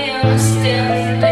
I am still there.